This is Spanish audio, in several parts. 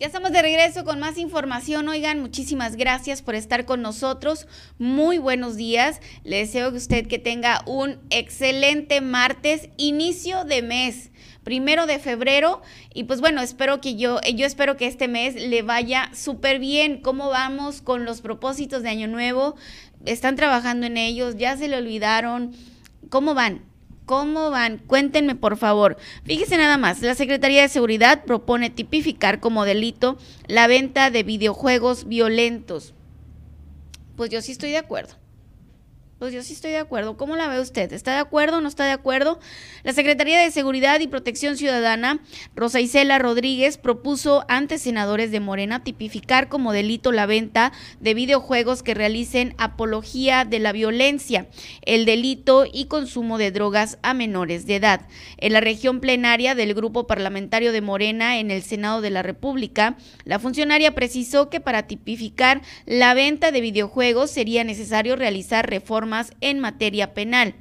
Ya estamos de regreso con más información. Oigan, muchísimas gracias por estar con nosotros. Muy buenos días. Le deseo que usted que tenga un excelente martes, inicio de mes, primero de febrero. Y pues bueno, espero que yo, yo espero que este mes le vaya súper bien. ¿Cómo vamos con los propósitos de Año Nuevo? ¿Están trabajando en ellos? ¿Ya se le olvidaron? ¿Cómo van? ¿Cómo van? Cuéntenme, por favor. Fíjese nada más, la Secretaría de Seguridad propone tipificar como delito la venta de videojuegos violentos. Pues yo sí estoy de acuerdo. Pues yo sí estoy de acuerdo. ¿Cómo la ve usted? ¿Está de acuerdo o no está de acuerdo? La Secretaría de Seguridad y Protección Ciudadana, Rosa Isela Rodríguez, propuso ante senadores de Morena tipificar como delito la venta de videojuegos que realicen apología de la violencia, el delito y consumo de drogas a menores de edad. En la región plenaria del Grupo Parlamentario de Morena en el Senado de la República, la funcionaria precisó que para tipificar la venta de videojuegos sería necesario realizar reformas en materia penal.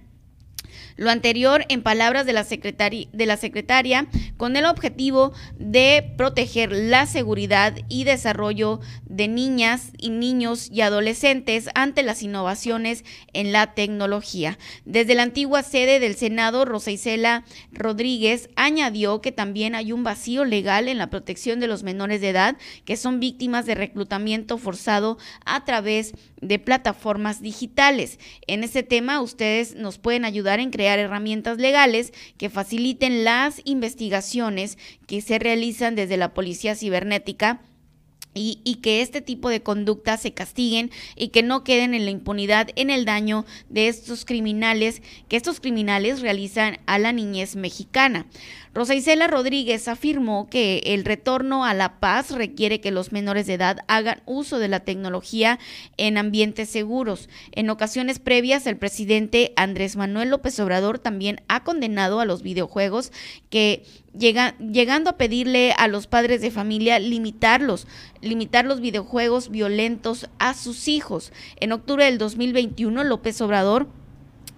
Lo anterior en palabras de la, de la secretaria con el objetivo de proteger la seguridad y desarrollo de niñas y niños y adolescentes ante las innovaciones en la tecnología. Desde la antigua sede del Senado, Rosa Isela Rodríguez añadió que también hay un vacío legal en la protección de los menores de edad que son víctimas de reclutamiento forzado a través de plataformas digitales. En este tema, ustedes nos pueden ayudar en crear herramientas legales que faciliten las investigaciones que se realizan desde la Policía Cibernética y, y, que este tipo de conductas se castiguen y que no queden en la impunidad en el daño de estos criminales que estos criminales realizan a la niñez mexicana. Rosa Isela Rodríguez afirmó que el retorno a la paz requiere que los menores de edad hagan uso de la tecnología en ambientes seguros. En ocasiones previas, el presidente Andrés Manuel López Obrador también ha condenado a los videojuegos que llega, llegando a pedirle a los padres de familia limitarlos, limitar los videojuegos violentos a sus hijos. En octubre del 2021, López Obrador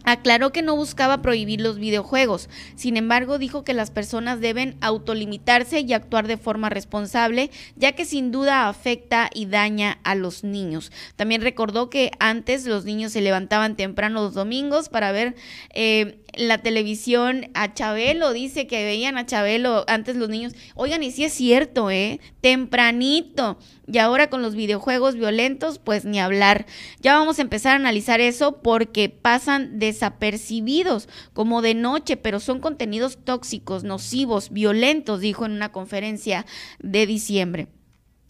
Aclaró que no buscaba prohibir los videojuegos, sin embargo dijo que las personas deben autolimitarse y actuar de forma responsable, ya que sin duda afecta y daña a los niños. También recordó que antes los niños se levantaban temprano los domingos para ver eh, la televisión a Chabelo, dice que veían a Chabelo antes los niños. Oigan, y sí es cierto, ¿eh? Tempranito. Y ahora con los videojuegos violentos, pues ni hablar. Ya vamos a empezar a analizar eso porque pasan desapercibidos, como de noche, pero son contenidos tóxicos, nocivos, violentos, dijo en una conferencia de diciembre.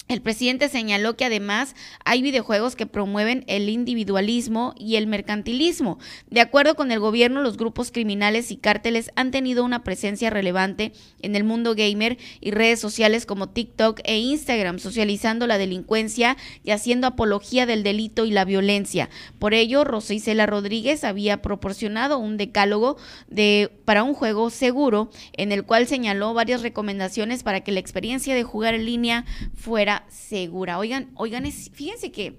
El presidente señaló que además hay videojuegos que promueven el individualismo y el mercantilismo. De acuerdo con el gobierno, los grupos criminales y cárteles han tenido una presencia relevante en el mundo gamer y redes sociales como TikTok e Instagram, socializando la delincuencia y haciendo apología del delito y la violencia. Por ello, Rosa Isela Rodríguez había proporcionado un decálogo de, para un juego seguro en el cual señaló varias recomendaciones para que la experiencia de jugar en línea fuera segura. Oigan, oigan, fíjense que,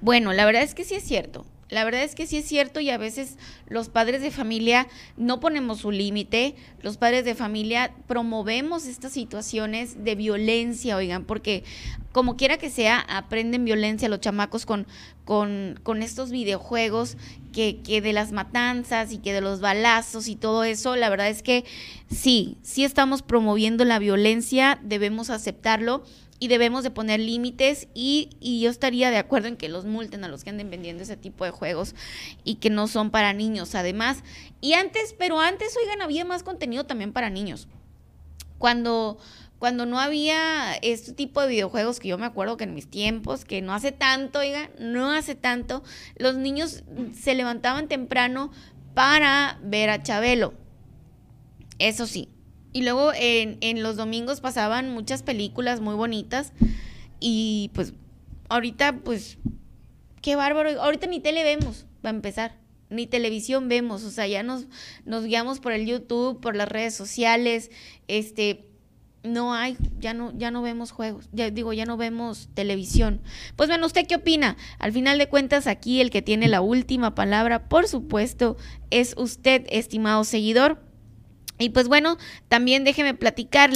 bueno, la verdad es que sí es cierto. La verdad es que sí es cierto y a veces los padres de familia no ponemos su límite, los padres de familia promovemos estas situaciones de violencia, oigan, porque como quiera que sea, aprenden violencia los chamacos con, con, con estos videojuegos que, que de las matanzas y que de los balazos y todo eso. La verdad es que sí, sí estamos promoviendo la violencia, debemos aceptarlo y debemos de poner límites y, y, yo estaría de acuerdo en que los multen a los que anden vendiendo ese tipo de juegos y que no son para niños además. Y antes, pero antes, oigan, había más contenido también para niños. Cuando, cuando no había este tipo de videojuegos que yo me acuerdo que en mis tiempos, que no hace tanto, oigan, no hace tanto, los niños se levantaban temprano para ver a Chabelo. Eso sí, y luego en, en los domingos pasaban muchas películas muy bonitas. Y pues ahorita, pues, qué bárbaro. Ahorita ni tele vemos, va a empezar. Ni televisión vemos. O sea, ya nos, nos guiamos por el YouTube, por las redes sociales. Este, no hay, ya no, ya no vemos juegos, ya digo, ya no vemos televisión. Pues bueno, ¿usted qué opina? Al final de cuentas, aquí el que tiene la última palabra, por supuesto, es usted, estimado seguidor. Y pues bueno, también déjeme platicar